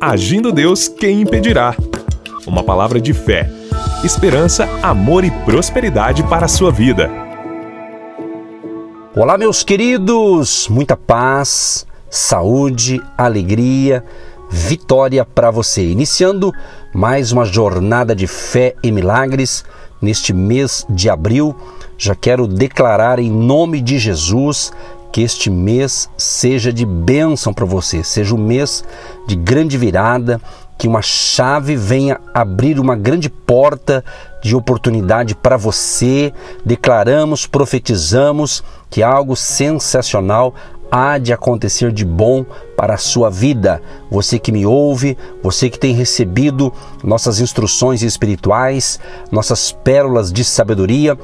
Agindo Deus, quem impedirá? Uma palavra de fé, esperança, amor e prosperidade para a sua vida. Olá, meus queridos! Muita paz, saúde, alegria, vitória para você. Iniciando mais uma jornada de fé e milagres neste mês de abril. Já quero declarar em nome de Jesus que este mês seja de bênção para você, seja um mês de grande virada, que uma chave venha abrir uma grande porta de oportunidade para você. Declaramos, profetizamos que algo sensacional há de acontecer de bom para a sua vida. Você que me ouve, você que tem recebido nossas instruções espirituais, nossas pérolas de sabedoria,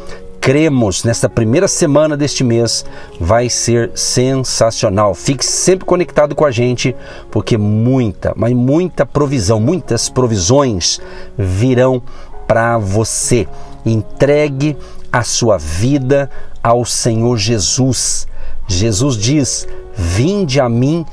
cremos nesta primeira semana deste mês vai ser sensacional. Fique sempre conectado com a gente, porque muita, mas muita provisão, muitas provisões virão para você. Entregue a sua vida ao Senhor Jesus. Jesus diz: Vinde a mim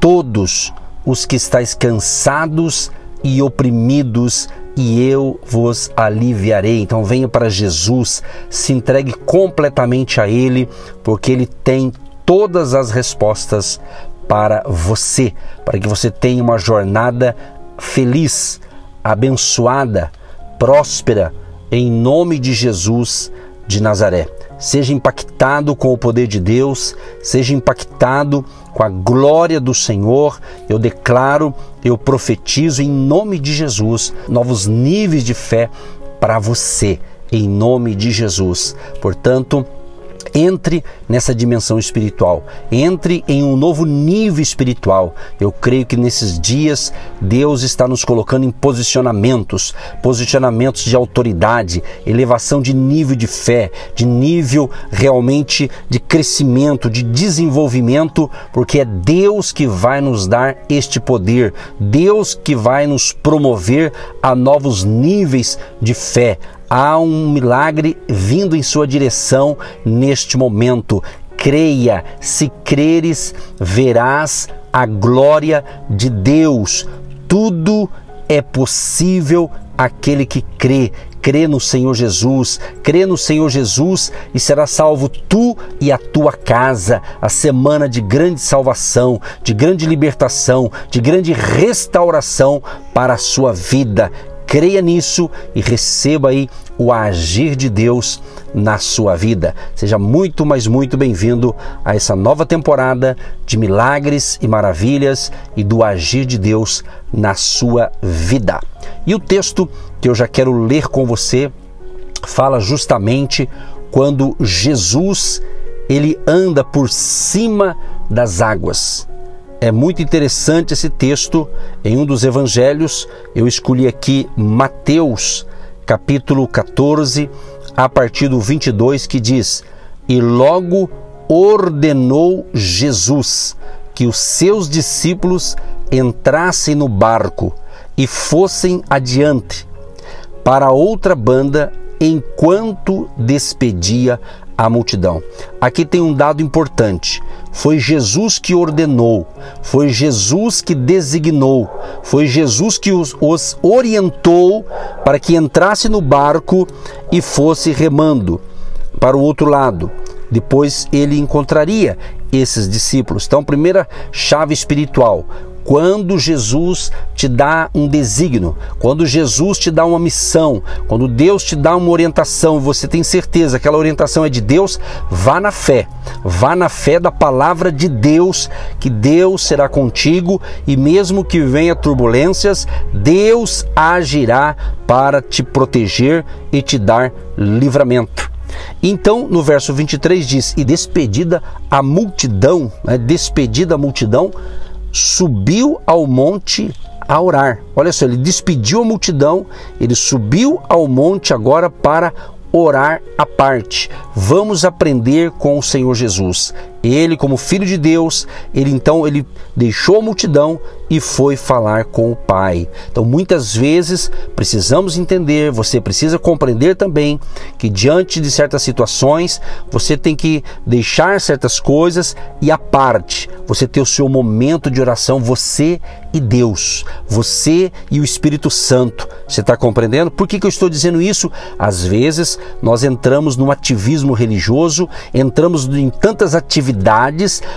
todos os que estáis cansados e oprimidos, e eu vos aliviarei. Então venha para Jesus, se entregue completamente a Ele, porque Ele tem todas as respostas para você, para que você tenha uma jornada feliz, abençoada, próspera, em nome de Jesus de Nazaré. Seja impactado com o poder de Deus, seja impactado com a glória do Senhor. Eu declaro, eu profetizo em nome de Jesus novos níveis de fé para você, em nome de Jesus. Portanto, entre nessa dimensão espiritual, entre em um novo nível espiritual. Eu creio que nesses dias Deus está nos colocando em posicionamentos, posicionamentos de autoridade, elevação de nível de fé, de nível realmente de crescimento, de desenvolvimento, porque é Deus que vai nos dar este poder, Deus que vai nos promover a novos níveis de fé, há um milagre vindo em sua direção neste momento. Creia, se creres, verás a glória de Deus. Tudo é possível aquele que crê. Crê no Senhor Jesus, crê no Senhor Jesus e será salvo tu e a tua casa. A semana de grande salvação, de grande libertação, de grande restauração para a sua vida creia nisso e receba aí o agir de Deus na sua vida. Seja muito, mas muito bem-vindo a essa nova temporada de milagres e maravilhas e do agir de Deus na sua vida. E o texto que eu já quero ler com você fala justamente quando Jesus ele anda por cima das águas. É muito interessante esse texto em um dos evangelhos. Eu escolhi aqui Mateus, capítulo 14, a partir do 22, que diz: E logo ordenou Jesus que os seus discípulos entrassem no barco e fossem adiante para outra banda enquanto despedia a multidão. Aqui tem um dado importante. Foi Jesus que ordenou, foi Jesus que designou, foi Jesus que os, os orientou para que entrasse no barco e fosse remando para o outro lado. Depois ele encontraria esses discípulos. Então, primeira chave espiritual: quando Jesus te dá um desígnio, quando Jesus te dá uma missão, quando Deus te dá uma orientação você tem certeza que aquela orientação é de Deus, vá na fé. Vá na fé da palavra de Deus, que Deus será contigo e mesmo que venha turbulências, Deus agirá para te proteger e te dar livramento. Então, no verso 23 diz: E despedida a multidão, né, despedida a multidão, subiu ao monte a orar. Olha só, ele despediu a multidão, ele subiu ao monte agora para orar à parte. Vamos aprender com o Senhor Jesus. Ele, como filho de Deus, ele então ele deixou a multidão e foi falar com o Pai. Então, muitas vezes precisamos entender, você precisa compreender também que diante de certas situações, você tem que deixar certas coisas e a parte, você ter o seu momento de oração, você e Deus, você e o Espírito Santo. Você está compreendendo? Por que, que eu estou dizendo isso? Às vezes nós entramos no ativismo religioso, entramos em tantas atividades,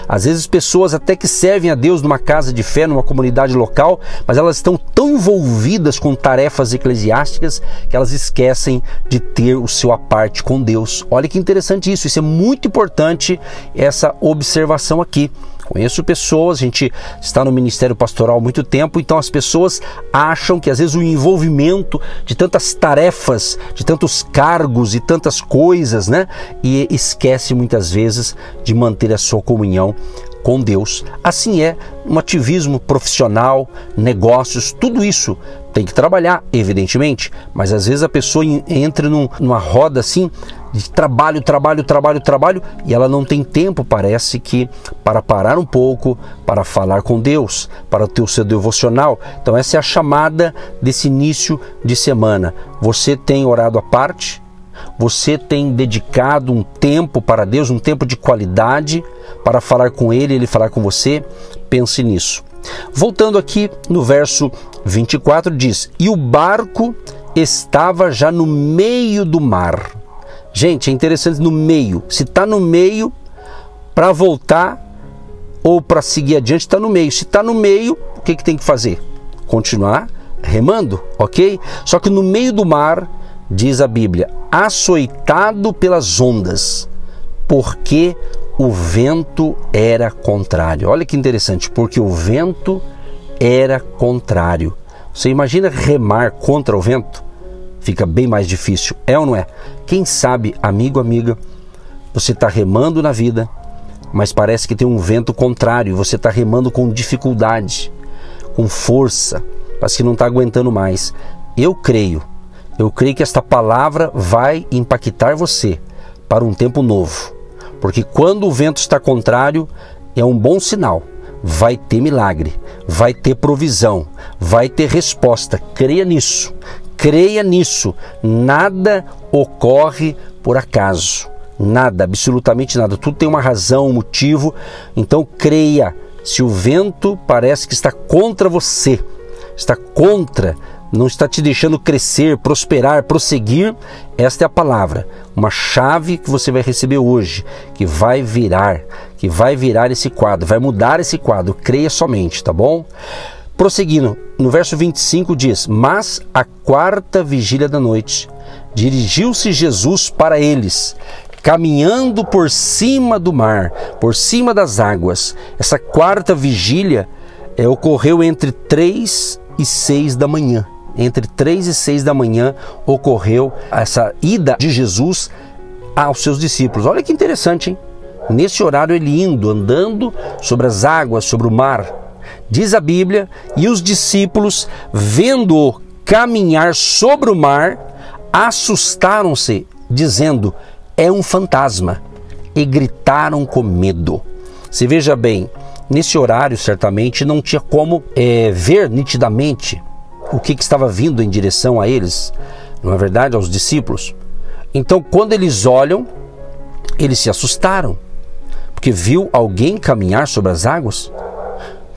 às vezes pessoas até que servem a Deus numa casa de fé, numa comunidade local, mas elas estão tão envolvidas com tarefas eclesiásticas que elas esquecem de ter o seu aparte com Deus. Olha que interessante isso, isso é muito importante essa observação aqui. Conheço pessoas, a gente está no ministério pastoral há muito tempo, então as pessoas acham que às vezes o envolvimento de tantas tarefas, de tantos cargos e tantas coisas, né? E esquece muitas vezes de manter a sua comunhão com Deus. Assim é um ativismo profissional, negócios, tudo isso tem que trabalhar, evidentemente, mas às vezes a pessoa entra num, numa roda assim de trabalho, trabalho, trabalho, trabalho e ela não tem tempo, parece que, para parar um pouco, para falar com Deus, para ter o seu devocional. Então, essa é a chamada desse início de semana. Você tem orado à parte? Você tem dedicado um tempo para Deus, um tempo de qualidade para falar com Ele, Ele falar com você? Pense nisso. Voltando aqui no verso 24, diz: E o barco estava já no meio do mar. Gente, é interessante no meio. Se está no meio, para voltar ou para seguir adiante, está no meio. Se está no meio, o que, que tem que fazer? Continuar remando, ok? Só que no meio do mar, diz a Bíblia, açoitado pelas ondas, porque o vento era contrário. Olha que interessante, porque o vento era contrário. Você imagina remar contra o vento? Fica bem mais difícil, é ou não é? Quem sabe, amigo, amiga, você está remando na vida, mas parece que tem um vento contrário, você está remando com dificuldade, com força, parece que não está aguentando mais. Eu creio eu creio que esta palavra vai impactar você para um tempo novo. Porque quando o vento está contrário, é um bom sinal. Vai ter milagre, vai ter provisão, vai ter resposta. Creia nisso. Creia nisso. Nada ocorre por acaso. Nada, absolutamente nada. Tudo tem uma razão, um motivo. Então creia. Se o vento parece que está contra você, está contra não está te deixando crescer, prosperar, prosseguir, esta é a palavra, uma chave que você vai receber hoje, que vai virar, que vai virar esse quadro, vai mudar esse quadro, creia somente, tá bom? Prosseguindo, no verso 25 diz: Mas a quarta vigília da noite, dirigiu-se Jesus para eles, caminhando por cima do mar, por cima das águas. Essa quarta vigília é, ocorreu entre três e seis da manhã entre 3 e 6 da manhã ocorreu essa ida de Jesus aos seus discípulos. Olha que interessante, hein? Nesse horário ele indo, andando sobre as águas, sobre o mar. Diz a Bíblia, e os discípulos, vendo-o caminhar sobre o mar, assustaram-se, dizendo: É um fantasma, e gritaram com medo. Se veja bem, nesse horário certamente não tinha como é, ver nitidamente o que, que estava vindo em direção a eles, não é verdade, aos discípulos. Então, quando eles olham, eles se assustaram, porque viu alguém caminhar sobre as águas.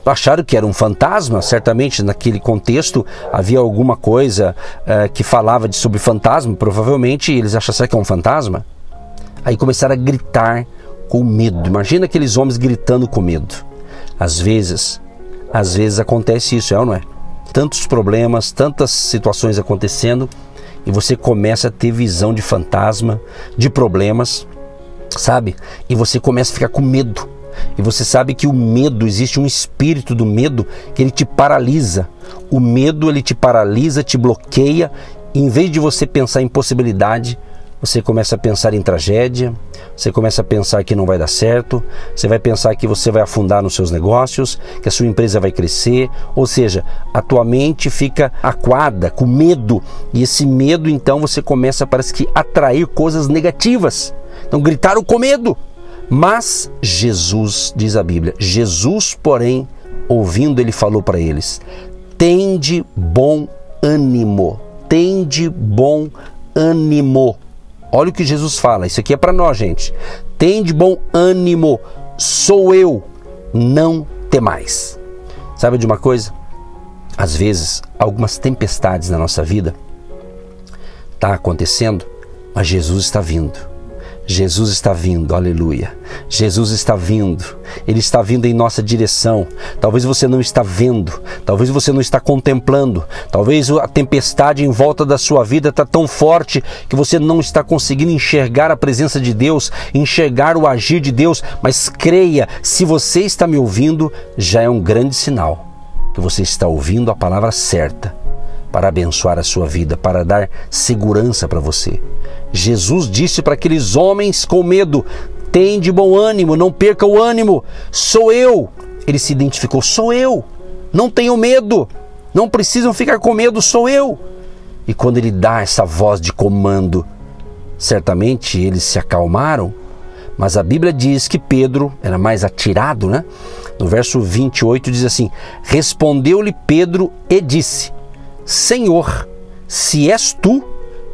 Acharam que era um fantasma, certamente naquele contexto havia alguma coisa uh, que falava de, sobre fantasma, provavelmente eles acharam que é um fantasma. Aí começaram a gritar com medo. Imagina aqueles homens gritando com medo. Às vezes, às vezes acontece isso, é ou não é? tantos problemas, tantas situações acontecendo e você começa a ter visão de fantasma, de problemas, sabe? E você começa a ficar com medo. E você sabe que o medo, existe um espírito do medo que ele te paralisa. O medo ele te paralisa, te bloqueia. E em vez de você pensar em possibilidade, você começa a pensar em tragédia, você começa a pensar que não vai dar certo, você vai pensar que você vai afundar nos seus negócios, que a sua empresa vai crescer, ou seja, a tua mente fica aquada, com medo, e esse medo então você começa parece que atrair coisas negativas. Então gritaram com medo. Mas Jesus, diz a Bíblia, Jesus, porém, ouvindo, ele falou para eles: Tende bom ânimo, tende bom ânimo. Olha o que Jesus fala, isso aqui é para nós, gente. Tende bom ânimo, sou eu, não temais. Sabe de uma coisa? Às vezes, algumas tempestades na nossa vida tá acontecendo, mas Jesus está vindo. Jesus está vindo, aleluia. Jesus está vindo, Ele está vindo em nossa direção. Talvez você não está vendo, talvez você não está contemplando, talvez a tempestade em volta da sua vida está tão forte que você não está conseguindo enxergar a presença de Deus, enxergar o agir de Deus. Mas creia, se você está me ouvindo, já é um grande sinal que você está ouvindo a palavra certa para abençoar a sua vida, para dar segurança para você. Jesus disse para aqueles homens com medo: tem de bom ânimo, não perca o ânimo, sou eu. Ele se identificou: sou eu, não tenham medo, não precisam ficar com medo, sou eu. E quando ele dá essa voz de comando, certamente eles se acalmaram, mas a Bíblia diz que Pedro era mais atirado, né? No verso 28 diz assim: Respondeu-lhe Pedro e disse: Senhor, se és tu,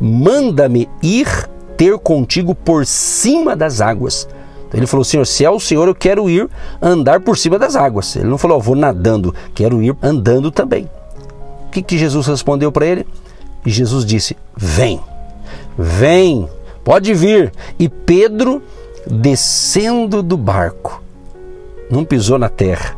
manda-me ir ter contigo por cima das águas. Então ele falou: Senhor, se é o Senhor, eu quero ir andar por cima das águas. Ele não falou: oh, vou nadando, quero ir andando também. O que, que Jesus respondeu para ele? E Jesus disse: Vem, vem, pode vir. E Pedro, descendo do barco, não pisou na terra,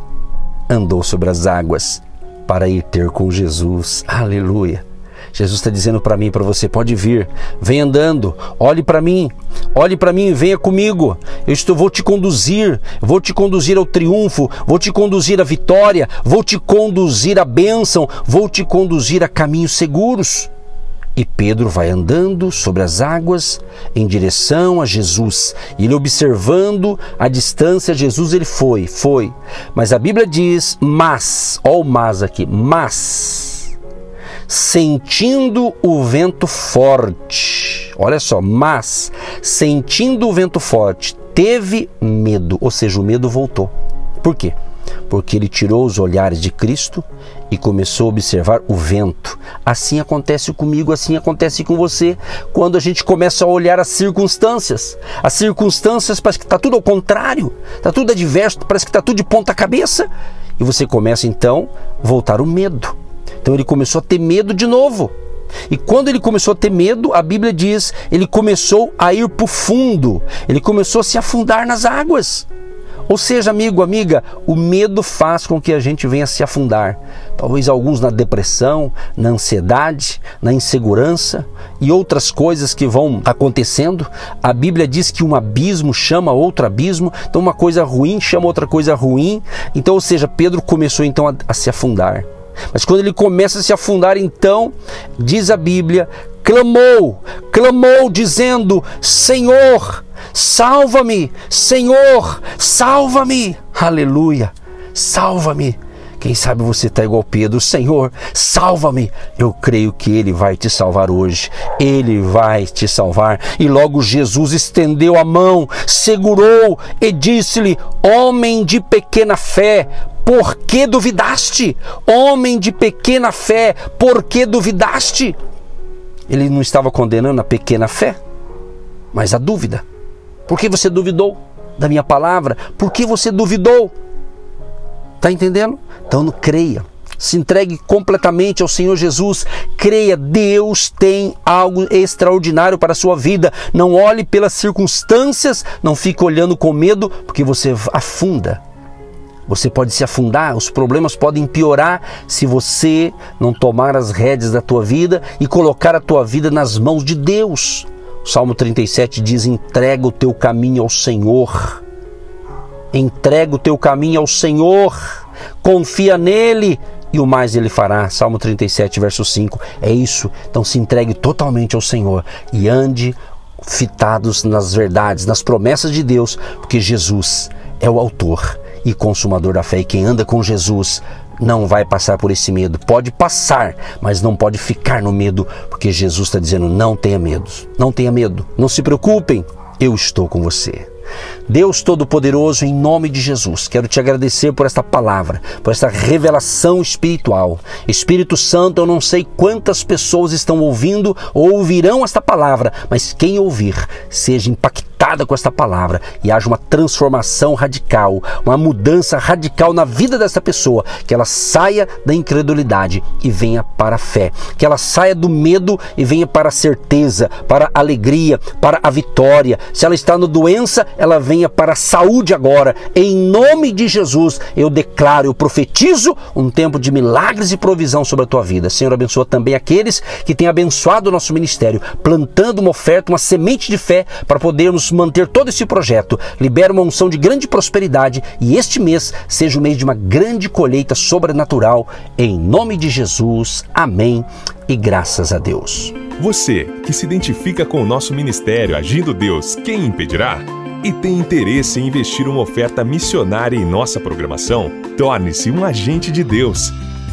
andou sobre as águas para ir ter com Jesus. Aleluia. Jesus está dizendo para mim e para você: pode vir, vem andando, olhe para mim, olhe para mim, venha comigo. Eu estou, vou te conduzir, vou te conduzir ao triunfo, vou te conduzir à vitória, vou te conduzir à bênção, vou te conduzir a caminhos seguros. E Pedro vai andando sobre as águas em direção a Jesus. E ele observando a distância, Jesus ele foi, foi. Mas a Bíblia diz, mas, ó o mas aqui, mas sentindo o vento forte. Olha só, mas sentindo o vento forte, teve medo, ou seja, o medo voltou. Por quê? Porque ele tirou os olhares de Cristo e começou a observar o vento. Assim acontece comigo, assim acontece com você, quando a gente começa a olhar as circunstâncias. As circunstâncias parece que está tudo ao contrário, está tudo adverso, parece que está tudo de ponta cabeça. E você começa então a voltar o medo. Então ele começou a ter medo de novo. E quando ele começou a ter medo, a Bíblia diz, ele começou a ir para o fundo, ele começou a se afundar nas águas. Ou seja, amigo, amiga, o medo faz com que a gente venha se afundar. Talvez alguns na depressão, na ansiedade, na insegurança e outras coisas que vão acontecendo. A Bíblia diz que um abismo chama outro abismo, então uma coisa ruim chama outra coisa ruim. Então, ou seja, Pedro começou então a, a se afundar. Mas quando ele começa a se afundar, então, diz a Bíblia, clamou, clamou dizendo: Senhor, salva-me, Senhor, salva-me. Aleluia, salva-me. Quem sabe você está igual Pedro, Senhor, salva-me. Eu creio que Ele vai te salvar hoje. Ele vai te salvar. E logo Jesus estendeu a mão, segurou e disse-lhe: Homem de pequena fé, por que duvidaste? Homem de pequena fé, por que duvidaste? Ele não estava condenando a pequena fé, mas a dúvida. Por que você duvidou da minha palavra? Por que você duvidou? Está entendendo? Então creia. Se entregue completamente ao Senhor Jesus. Creia, Deus tem algo extraordinário para a sua vida. Não olhe pelas circunstâncias, não fique olhando com medo, porque você afunda você pode se afundar, os problemas podem piorar se você não tomar as rédeas da tua vida e colocar a tua vida nas mãos de Deus. O Salmo 37 diz: entrega o teu caminho ao Senhor. Entrega o teu caminho ao Senhor, confia nele e o mais ele fará. Salmo 37, verso 5. É isso. Então se entregue totalmente ao Senhor e ande fitados nas verdades, nas promessas de Deus, porque Jesus é o autor e consumador da fé. E quem anda com Jesus não vai passar por esse medo. Pode passar, mas não pode ficar no medo, porque Jesus está dizendo: não tenha medo, não tenha medo, não se preocupem, eu estou com você. Deus Todo-Poderoso, em nome de Jesus, quero te agradecer por esta palavra, por esta revelação espiritual. Espírito Santo, eu não sei quantas pessoas estão ouvindo ou ouvirão esta palavra, mas quem ouvir seja impactado com esta palavra e haja uma transformação radical, uma mudança radical na vida dessa pessoa, que ela saia da incredulidade e venha para a fé, que ela saia do medo e venha para a certeza, para a alegria, para a vitória. Se ela está no doença, ela venha para a saúde agora. Em nome de Jesus, eu declaro, eu profetizo um tempo de milagres e provisão sobre a tua vida. Senhor, abençoa também aqueles que têm abençoado o nosso ministério, plantando uma oferta, uma semente de fé para podermos manter todo esse projeto. Libera uma unção de grande prosperidade e este mês seja o mês de uma grande colheita sobrenatural. Em nome de Jesus. Amém. E graças a Deus. Você que se identifica com o nosso ministério Agindo Deus, quem impedirá? E tem interesse em investir uma oferta missionária em nossa programação? Torne-se um agente de Deus